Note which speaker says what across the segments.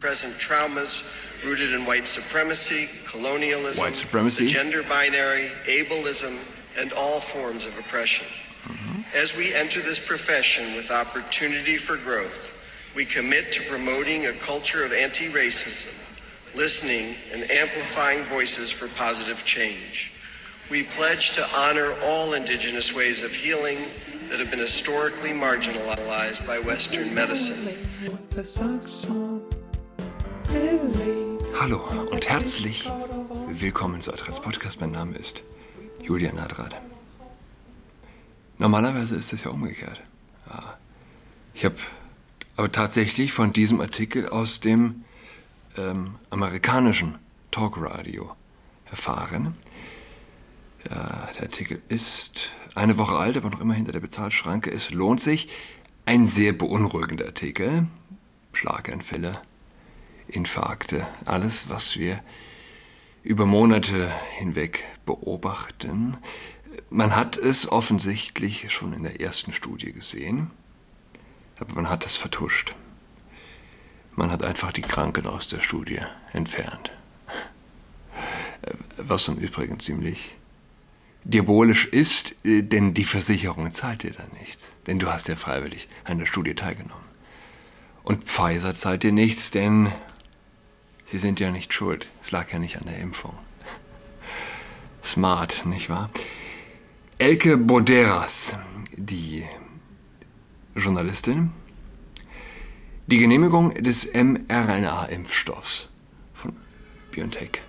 Speaker 1: present traumas rooted in white supremacy, colonialism,
Speaker 2: White supremacy.
Speaker 1: the gender binary, ableism, and all forms of oppression. Mm-hmm. As we enter this profession with opportunity for growth, we commit to promoting a culture of anti racism, listening and amplifying voices for positive change. We pledge to honor all indigenous ways of healing that have been historically marginalized by Western medicine.
Speaker 2: Hallo und herzlich willkommen zu Adrats Podcast. Mein Name ist Julian Adrat. Normalerweise ist es ja umgekehrt. Ja. Ich habe aber tatsächlich von diesem Artikel aus dem ähm, amerikanischen Talkradio erfahren. Ja, der Artikel ist eine Woche alt, aber noch immer hinter der Bezahlschranke. Es lohnt sich. Ein sehr beunruhigender Artikel. Schlaganfälle, Infarkte, alles, was wir über Monate hinweg beobachten. Man hat es offensichtlich schon in der ersten Studie gesehen, aber man hat es vertuscht. Man hat einfach die Kranken aus der Studie entfernt. Was im Übrigen ziemlich diabolisch ist, äh, denn die Versicherung zahlt dir da nichts. Denn du hast ja freiwillig an der Studie teilgenommen. Und Pfizer zahlt dir nichts, denn sie sind ja nicht schuld. Es lag ja nicht an der Impfung. Smart, nicht wahr? Elke Boderas, die Journalistin, die Genehmigung des mRNA-Impfstoffs von BioNTech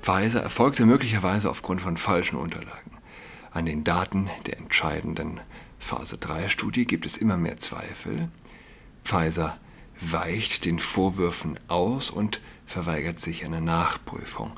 Speaker 2: Pfizer erfolgte möglicherweise aufgrund von falschen Unterlagen. An den Daten der entscheidenden Phase 3-Studie gibt es immer mehr Zweifel. Pfizer weicht den Vorwürfen aus und verweigert sich einer Nachprüfung.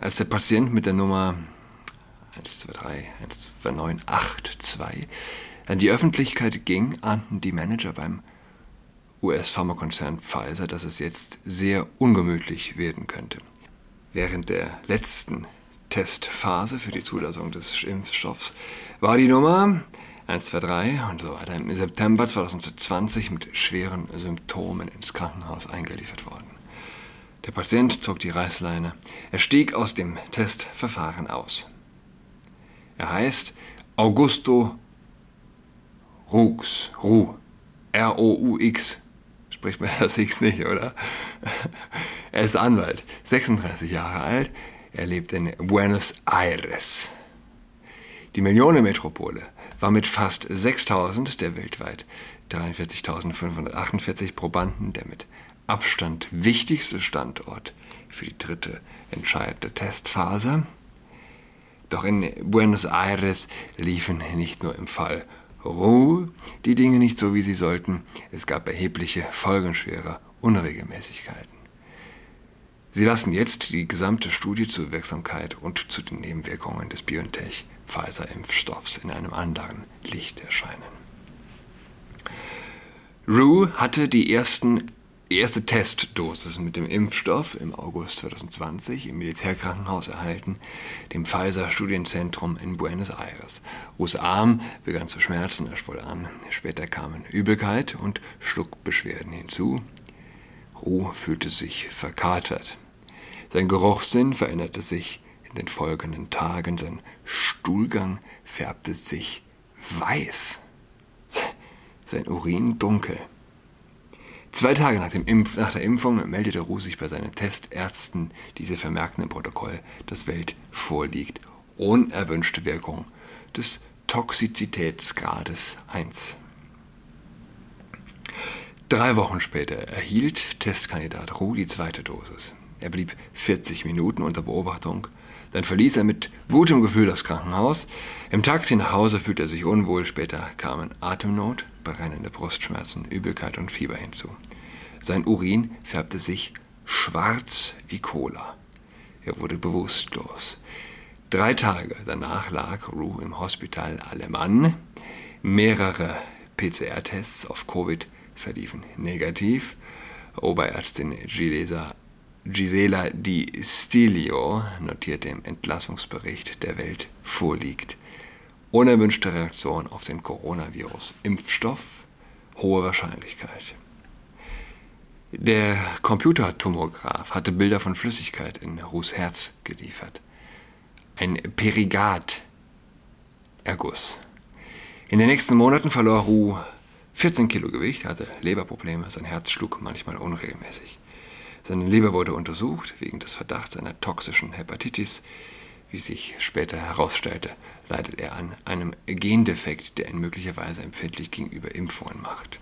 Speaker 2: Als der Patient mit der Nummer 123-12982 an die Öffentlichkeit ging, ahnten die Manager beim US-Pharmakonzern Pfizer, dass es jetzt sehr ungemütlich werden könnte. Während der letzten Testphase für die Zulassung des Impfstoffs war die Nummer 123 und so weiter im September 2020 mit schweren Symptomen ins Krankenhaus eingeliefert worden. Der Patient zog die Reißleine. Er stieg aus dem Testverfahren aus. Er heißt Augusto Rux, Ru, R-O-U-X. Spricht man das X nicht, oder? Er ist Anwalt, 36 Jahre alt. Er lebt in Buenos Aires. Die Millionenmetropole war mit fast 6000 der weltweit 43.548 Probanden der mit Abstand wichtigste Standort für die dritte entscheidende Testphase. Doch in Buenos Aires liefen nicht nur im Fall Ruhe die Dinge nicht so, wie sie sollten. Es gab erhebliche folgenschwere Unregelmäßigkeiten. Sie lassen jetzt die gesamte Studie zur Wirksamkeit und zu den Nebenwirkungen des BioNTech-Pfizer-Impfstoffs in einem anderen Licht erscheinen. Rue hatte die ersten, erste Testdosis mit dem Impfstoff im August 2020 im Militärkrankenhaus erhalten, dem Pfizer-Studienzentrum in Buenos Aires. Rues Arm begann zu schmerzen, er schwoll an. Später kamen Übelkeit und Schluckbeschwerden hinzu. Rue fühlte sich verkatert. Sein Geruchssinn veränderte sich in den folgenden Tagen. Sein Stuhlgang färbte sich weiß. Sein Urin dunkel. Zwei Tage nach, Impf nach, der Impfung meldete Ruh sich bei seinen Testärzten. Diese vermerkten im Protokoll, dass Welt vorliegt. Unerwünschte Wirkung des Toxizitätsgrades 1. Drei Wochen später erhielt Testkandidat Ruh die zweite Dosis. Er blieb 40 Minuten unter Beobachtung. Dann verließ er mit gutem Gefühl das Krankenhaus. Im Taxi nach Hause fühlte er sich unwohl. Später kamen Atemnot, brennende Brustschmerzen, Übelkeit und Fieber hinzu. Sein Urin färbte sich schwarz wie Cola. Er wurde bewusstlos. Drei Tage danach lag Rue im Hospital Alemann. Mehrere PCR-Tests auf Covid verliefen negativ. Oberärztin Gilesa Gisela Di Stilio notierte im Entlassungsbericht der Welt vorliegt. Unerwünschte Reaktion auf den Coronavirus. Impfstoff, hohe Wahrscheinlichkeit. Der Computertomograph hatte Bilder von Flüssigkeit in Ruhs Herz geliefert. Ein Perigat-Erguss. In den nächsten Monaten verlor Ruh 14 Kilo Gewicht, hatte Leberprobleme, sein Herz schlug manchmal unregelmäßig. Seine Leber wurde untersucht wegen des Verdachts einer toxischen Hepatitis. Wie sich später herausstellte, leidet er an einem Gendefekt, der ihn möglicherweise empfindlich gegenüber Impfungen macht.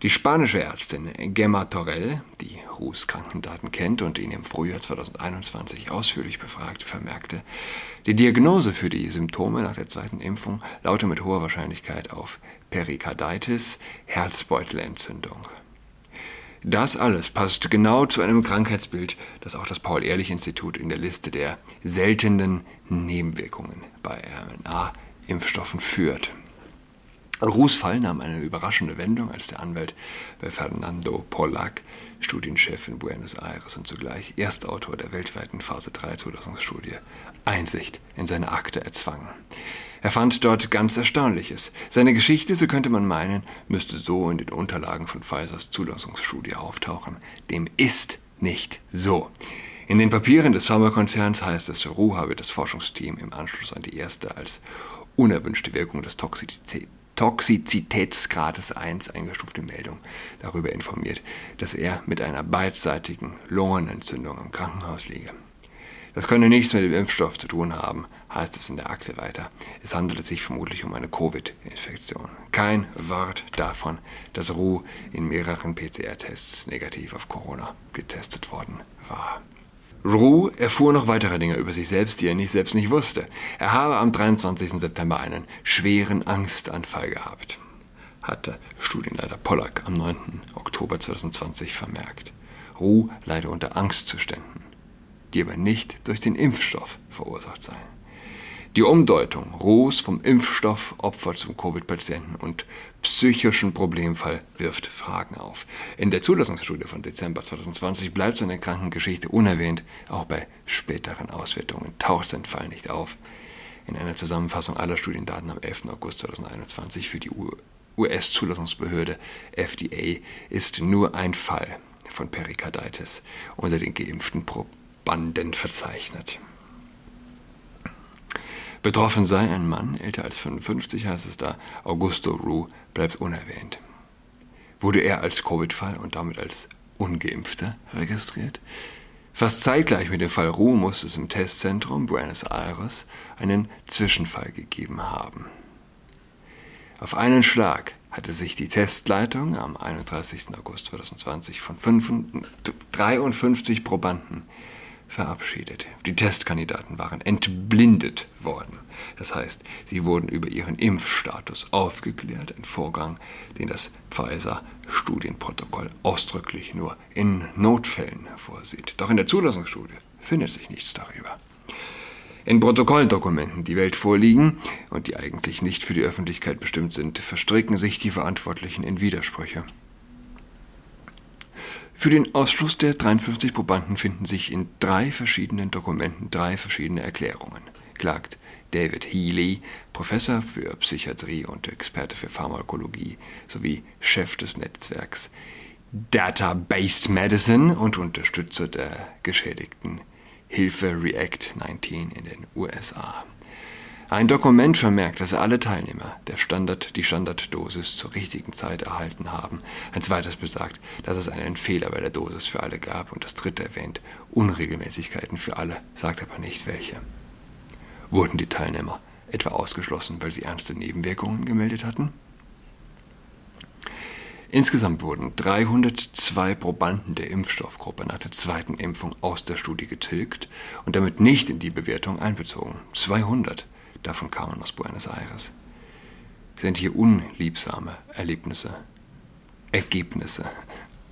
Speaker 2: Die spanische Ärztin Gemma Torrell, die Ruhs Krankendaten kennt und ihn im Frühjahr 2021 ausführlich befragte, vermerkte, die Diagnose für die Symptome nach der zweiten Impfung laute mit hoher Wahrscheinlichkeit auf Perikarditis, Herzbeutelentzündung. Das alles passt genau zu einem Krankheitsbild, das auch das Paul-Ehrlich-Institut in der Liste der seltenen Nebenwirkungen bei RNA-Impfstoffen führt. Ruhs Fall nahm eine überraschende Wendung, als der Anwalt bei Fernando Pollack, Studienchef in Buenos Aires und zugleich Erstautor der weltweiten Phase 3 Zulassungsstudie, Einsicht in seine Akte erzwang. Er fand dort ganz Erstaunliches. Seine Geschichte, so könnte man meinen, müsste so in den Unterlagen von Pfizers Zulassungsstudie auftauchen. Dem ist nicht so. In den Papieren des Pharmakonzerns heißt es, Ruh habe das Forschungsteam im Anschluss an die erste als unerwünschte Wirkung des Toxizität Toxizitätsgrades 1 eingestufte Meldung darüber informiert, dass er mit einer beidseitigen Lungenentzündung im Krankenhaus liege. Das könne nichts mit dem Impfstoff zu tun haben, heißt es in der Akte weiter. Es handele sich vermutlich um eine Covid-Infektion. Kein Wort davon, dass Ruh in mehreren PCR-Tests negativ auf Corona getestet worden war. Roux erfuhr noch weitere Dinge über sich selbst, die er nicht selbst nicht wusste. Er habe am 23. September einen schweren Angstanfall gehabt, hatte Studienleiter Pollack am 9. Oktober 2020 vermerkt. Roux leide unter Angstzuständen, aber nicht durch den Impfstoff verursacht seien. Die Umdeutung Rohs vom Impfstoffopfer zum Covid-Patienten und psychischen Problemfall wirft Fragen auf. In der Zulassungsstudie von Dezember 2020 bleibt seine Krankengeschichte unerwähnt, auch bei späteren Auswertungen taucht sein Fall nicht auf. In einer Zusammenfassung aller Studiendaten am 11. August 2021 für die US-Zulassungsbehörde FDA ist nur ein Fall von Perikarditis unter den geimpften Probanden verzeichnet. Betroffen sei ein Mann, älter als 55 heißt es da, Augusto Roux bleibt unerwähnt. Wurde er als Covid-Fall und damit als Ungeimpfter registriert? Fast zeitgleich mit dem Fall Roux muss es im Testzentrum Buenos Aires einen Zwischenfall gegeben haben. Auf einen Schlag hatte sich die Testleitung am 31. August 2020 von 53 Probanden verabschiedet. Die Testkandidaten waren entblindet worden. Das heißt, sie wurden über ihren Impfstatus aufgeklärt, ein Vorgang, den das Pfizer-Studienprotokoll ausdrücklich nur in Notfällen vorsieht. Doch in der Zulassungsstudie findet sich nichts darüber. In Protokolldokumenten, die Welt vorliegen und die eigentlich nicht für die Öffentlichkeit bestimmt sind, verstricken sich die Verantwortlichen in Widersprüche. Für den Ausschluss der 53 Probanden finden sich in drei verschiedenen Dokumenten drei verschiedene Erklärungen, klagt David Healy, Professor für Psychiatrie und Experte für Pharmakologie sowie Chef des Netzwerks Database Medicine und Unterstützer der geschädigten Hilfe React 19 in den USA. Ein Dokument vermerkt, dass alle Teilnehmer der Standard, die Standarddosis zur richtigen Zeit erhalten haben. Ein zweites besagt, dass es einen Fehler bei der Dosis für alle gab. Und das dritte erwähnt Unregelmäßigkeiten für alle, sagt aber nicht welche. Wurden die Teilnehmer etwa ausgeschlossen, weil sie ernste Nebenwirkungen gemeldet hatten? Insgesamt wurden 302 Probanden der Impfstoffgruppe nach der zweiten Impfung aus der Studie getilgt und damit nicht in die Bewertung einbezogen. 200 Davon kamen aus Buenos Aires. Sind hier unliebsame Erlebnisse, Ergebnisse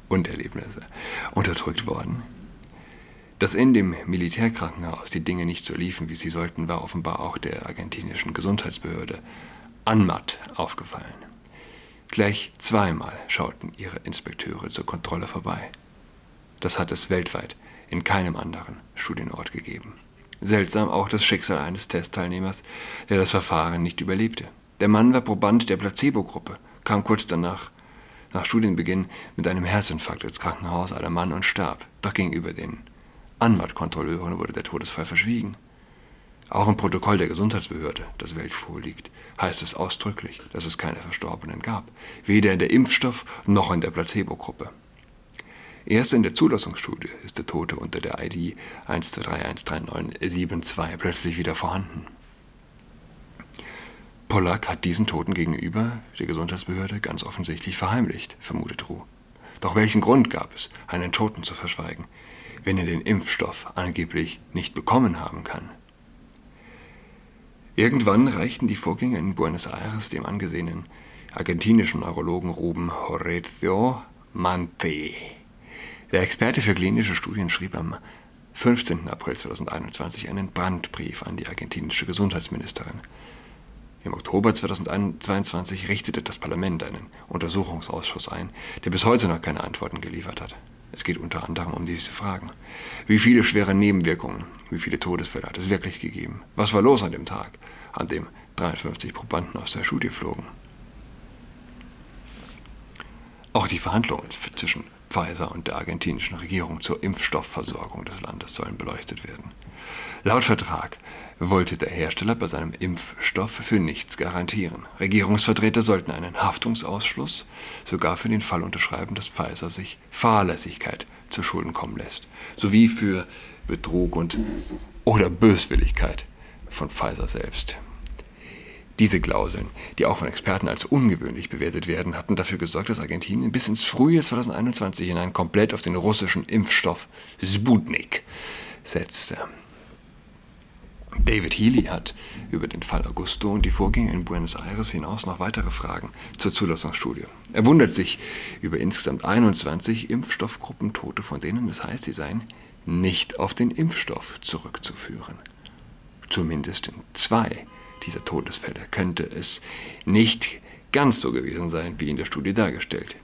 Speaker 2: und Erlebnisse unterdrückt worden? Dass in dem Militärkrankenhaus die Dinge nicht so liefen, wie sie sollten, war offenbar auch der argentinischen Gesundheitsbehörde ANMAT aufgefallen. Gleich zweimal schauten ihre Inspekteure zur Kontrolle vorbei. Das hat es weltweit in keinem anderen Studienort gegeben. Seltsam auch das Schicksal eines Testteilnehmers, der das Verfahren nicht überlebte. Der Mann war Proband der Placebo-Gruppe, kam kurz danach nach Studienbeginn mit einem Herzinfarkt ins Krankenhaus aller Mann und starb. Doch gegenüber den Anwaltkontrolleuren wurde der Todesfall verschwiegen. Auch im Protokoll der Gesundheitsbehörde, das Welt vorliegt, heißt es ausdrücklich, dass es keine Verstorbenen gab, weder in der Impfstoff- noch in der Placebo-Gruppe. Erst in der Zulassungsstudie ist der Tote unter der ID 1231397 plötzlich wieder vorhanden. Pollack hat diesen Toten gegenüber der Gesundheitsbehörde ganz offensichtlich verheimlicht, vermutet Ruh. Doch welchen Grund gab es, einen Toten zu verschweigen, wenn er den Impfstoff angeblich nicht bekommen haben kann? Irgendwann reichten die Vorgänge in Buenos Aires dem angesehenen argentinischen Neurologen Ruben Horacio Mante der Experte für klinische Studien schrieb am 15. April 2021 einen Brandbrief an die argentinische Gesundheitsministerin. Im Oktober 2022 richtete das Parlament einen Untersuchungsausschuss ein, der bis heute noch keine Antworten geliefert hat. Es geht unter anderem um diese Fragen. Wie viele schwere Nebenwirkungen, wie viele Todesfälle hat es wirklich gegeben? Was war los an dem Tag, an dem 53 Probanden aus der Studie flogen? Auch die Verhandlungen zwischen Pfizer und der argentinischen Regierung zur Impfstoffversorgung des Landes sollen beleuchtet werden. Laut Vertrag wollte der Hersteller bei seinem Impfstoff für nichts garantieren. Regierungsvertreter sollten einen Haftungsausschluss sogar für den Fall unterschreiben, dass Pfizer sich Fahrlässigkeit zu Schulden kommen lässt, sowie für Betrug und oder Böswilligkeit von Pfizer selbst. Diese Klauseln, die auch von Experten als ungewöhnlich bewertet werden, hatten dafür gesorgt, dass Argentinien bis ins Frühjahr 2021 hinein komplett auf den russischen Impfstoff Sputnik setzte. David Healy hat über den Fall Augusto und die Vorgänge in Buenos Aires hinaus noch weitere Fragen zur Zulassungsstudie. Er wundert sich über insgesamt 21 Impfstoffgruppentote, von denen es heißt, sie seien nicht auf den Impfstoff zurückzuführen. Zumindest in zwei dieser Todesfälle könnte es nicht ganz so gewesen sein, wie in der Studie dargestellt.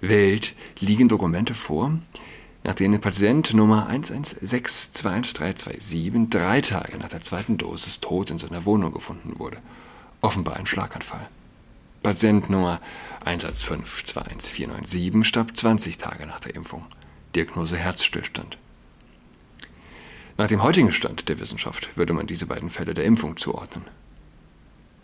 Speaker 2: Welt liegen Dokumente vor, nach denen Patient Nummer 11621327 drei Tage nach der zweiten Dosis tot in seiner Wohnung gefunden wurde. Offenbar ein Schlaganfall. Patient Nummer 11521497 starb 20 Tage nach der Impfung. Diagnose Herzstillstand. Nach dem heutigen Stand der Wissenschaft würde man diese beiden Fälle der Impfung zuordnen,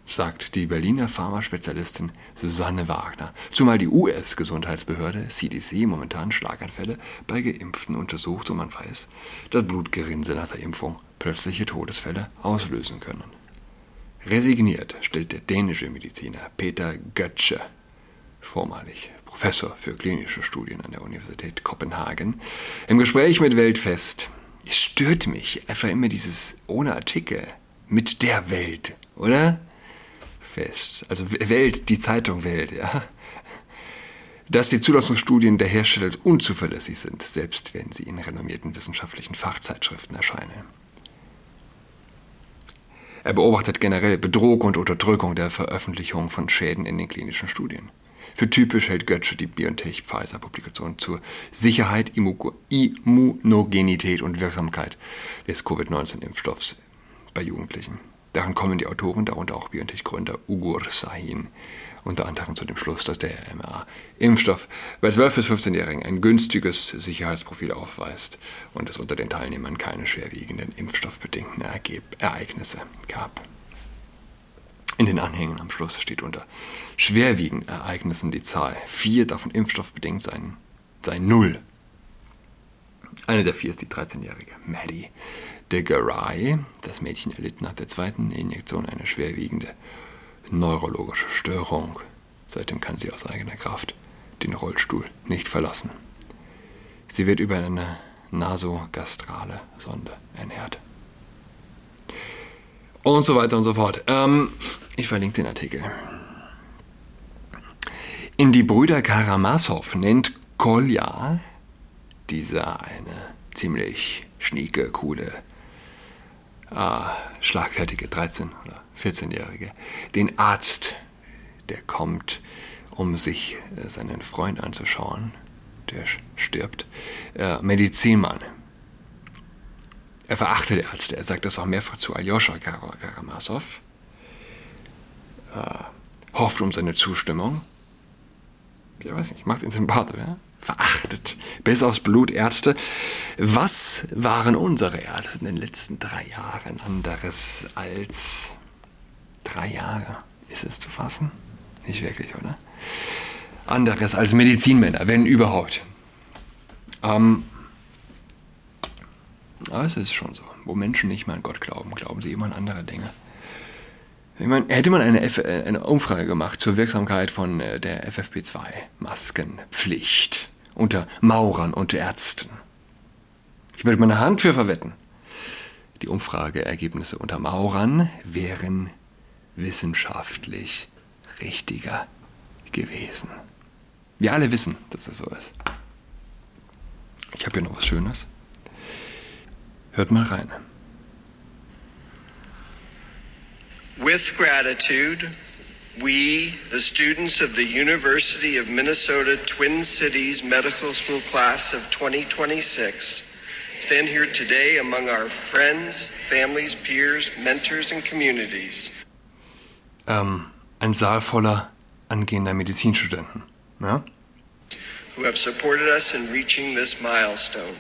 Speaker 2: sagt die Berliner Pharmaspezialistin Susanne Wagner, zumal die US-Gesundheitsbehörde CDC momentan Schlaganfälle bei Geimpften untersucht und man weiß, dass Blutgerinnsel nach der Impfung plötzliche Todesfälle auslösen können. Resigniert stellt der dänische Mediziner Peter Götze, vormalig Professor für klinische Studien an der Universität Kopenhagen, im Gespräch mit Welt fest, es stört mich einfach immer dieses ohne Artikel mit der Welt, oder? Fest. Also Welt, die Zeitung Welt, ja. Dass die Zulassungsstudien der Hersteller unzuverlässig sind, selbst wenn sie in renommierten wissenschaftlichen Fachzeitschriften erscheinen. Er beobachtet generell Betrug und Unterdrückung der Veröffentlichung von Schäden in den klinischen Studien. Für typisch hält Götze die BioNTech-Pfizer-Publikation zur Sicherheit, Immunogenität und Wirksamkeit des Covid-19-Impfstoffs bei Jugendlichen. Daran kommen die Autoren, darunter auch BioNTech-Gründer Ugur Sahin, unter anderem zu dem Schluss, dass der mRNA-Impfstoff bei 12- bis 15-Jährigen ein günstiges Sicherheitsprofil aufweist und es unter den Teilnehmern keine schwerwiegenden impfstoffbedingten Ereignisse gab. In den Anhängen am Schluss steht unter schwerwiegenden Ereignissen die Zahl. Vier davon impfstoffbedingt seien, seien null. Eine der vier ist die 13-jährige Maddie de Garay. Das Mädchen erlitt nach der zweiten Injektion eine schwerwiegende neurologische Störung. Seitdem kann sie aus eigener Kraft den Rollstuhl nicht verlassen. Sie wird über eine nasogastrale Sonde ernährt. Und so weiter und so fort. Ähm, ich verlinke den Artikel. In die Brüder Karamasow nennt Kolja, dieser eine ziemlich schnieke, coole, äh, schlagfertige 13- oder 14-Jährige, den Arzt, der kommt, um sich äh, seinen Freund anzuschauen, der stirbt, äh, Medizinmann. Er verachtet Ärzte, er sagt das auch mehrfach zu Aljoscha Karamasow äh, hofft um seine Zustimmung. Ich weiß nicht, macht ihn sympathisch, oder? Verachtet. Bis aufs Blut Ärzte. Was waren unsere Ärzte in den letzten drei Jahren anderes als drei Jahre? Ist es zu fassen? Nicht wirklich, oder? Anderes als Medizinmänner, wenn überhaupt. Ähm, aber es ist schon so. Wo Menschen nicht mehr an Gott glauben, glauben sie immer an andere Dinge. Ich meine, hätte man eine, F äh, eine Umfrage gemacht zur Wirksamkeit von äh, der FFP2-Maskenpflicht unter Maurern und Ärzten. Ich würde meine Hand für verwetten. Die Umfrageergebnisse unter Maurern wären wissenschaftlich richtiger gewesen. Wir alle wissen, dass das so ist. Ich habe hier noch was Schönes. Hört mal rein.
Speaker 1: With gratitude, we, the students of the University of Minnesota Twin Cities Medical School class of 2026, stand here today among our friends, families, peers, mentors, and communities.
Speaker 2: Ähm, ein Saal voller angehender Medizinstudenten. Ja?
Speaker 1: who have supported us in reaching this milestone.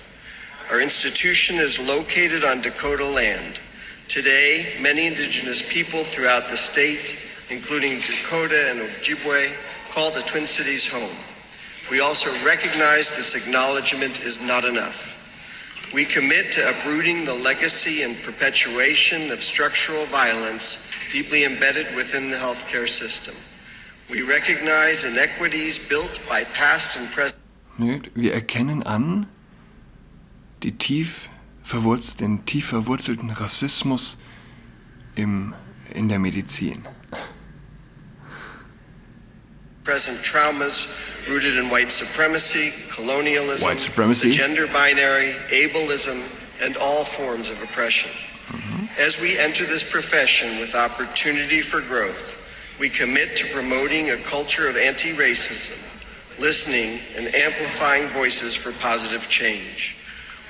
Speaker 1: Our institution is located on Dakota land. Today, many indigenous people throughout the state, including Dakota and Ojibwe, call the Twin Cities home. We also recognize this acknowledgement is not enough. We commit to uprooting the legacy and perpetuation of structural violence deeply embedded within the healthcare system. We recognize inequities built by past and present.
Speaker 2: Wir erkennen an die tief verwurz den tief verwurzelten Rassismus im, in der Medizin.
Speaker 1: Present traumas rooted in white supremacy, colonialism,
Speaker 2: White supremacy.
Speaker 1: gender binary, ableism, and all forms of oppression. As we enter this profession with opportunity for growth, we commit to promoting a culture of anti racism, listening, and amplifying voices for positive change.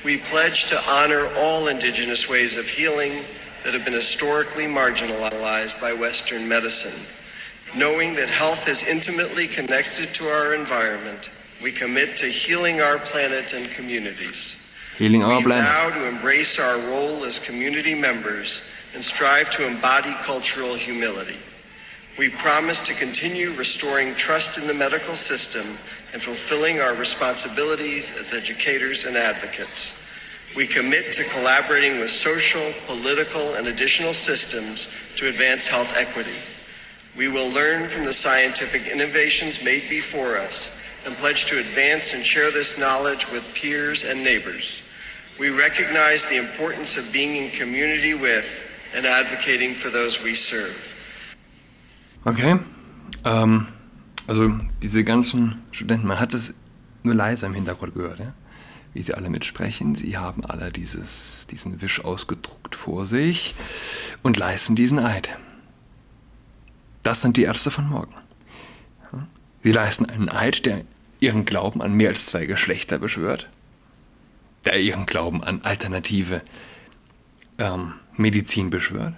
Speaker 1: We pledge to honor all indigenous ways of healing that have been historically marginalized by Western medicine. Knowing that health is intimately connected to our environment, we commit to healing our planet and communities.
Speaker 2: Healing Our
Speaker 1: we
Speaker 2: Planet.
Speaker 1: vow to embrace our role as community members and strive to embody cultural humility. We promise to continue restoring trust in the medical system and fulfilling our responsibilities as educators and advocates. We commit to collaborating with social, political, and additional systems to advance health equity. We will learn from the scientific innovations made before us and pledge to advance and share this knowledge with peers and neighbors. We recognize the importance of being in community with and advocating for those we serve.
Speaker 2: Okay. Ähm, also diese ganzen Studenten, man hat es nur leise im Hintergrund gehört, ja? wie sie alle mitsprechen. Sie haben alle dieses, diesen Wisch ausgedruckt vor sich und leisten diesen Eid. Das sind die Ärzte von morgen. Sie leisten einen Eid, der ihren Glauben an mehr als zwei Geschlechter beschwört, der ihren Glauben an alternative ähm, Medizin beschwört.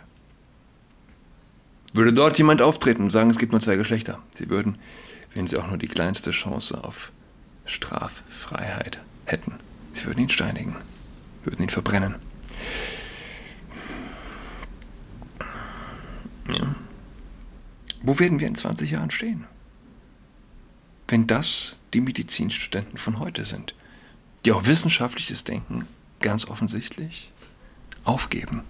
Speaker 2: Würde dort jemand auftreten und sagen, es gibt nur zwei Geschlechter, sie würden, wenn sie auch nur die kleinste Chance auf Straffreiheit hätten, sie würden ihn steinigen, würden ihn verbrennen. Ja. Wo werden wir in 20 Jahren stehen? Wenn das die Medizinstudenten von heute sind, die auch wissenschaftliches Denken ganz offensichtlich aufgeben.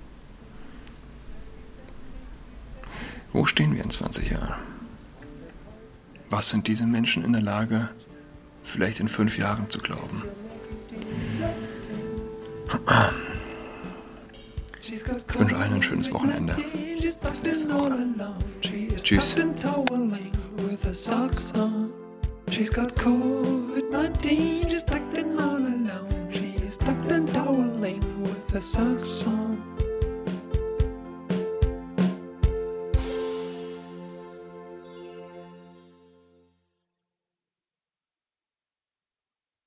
Speaker 2: Wo stehen wir in 20 Jahren? Was sind diese Menschen in der Lage, vielleicht in fünf Jahren zu glauben?
Speaker 3: Ich
Speaker 2: wünsche allen ein schönes Wochenende. Bis nächste Woche. Tschüss.
Speaker 3: She's got COVID-19, she's tucked in all alone. She's tucked and toweling with her socks on.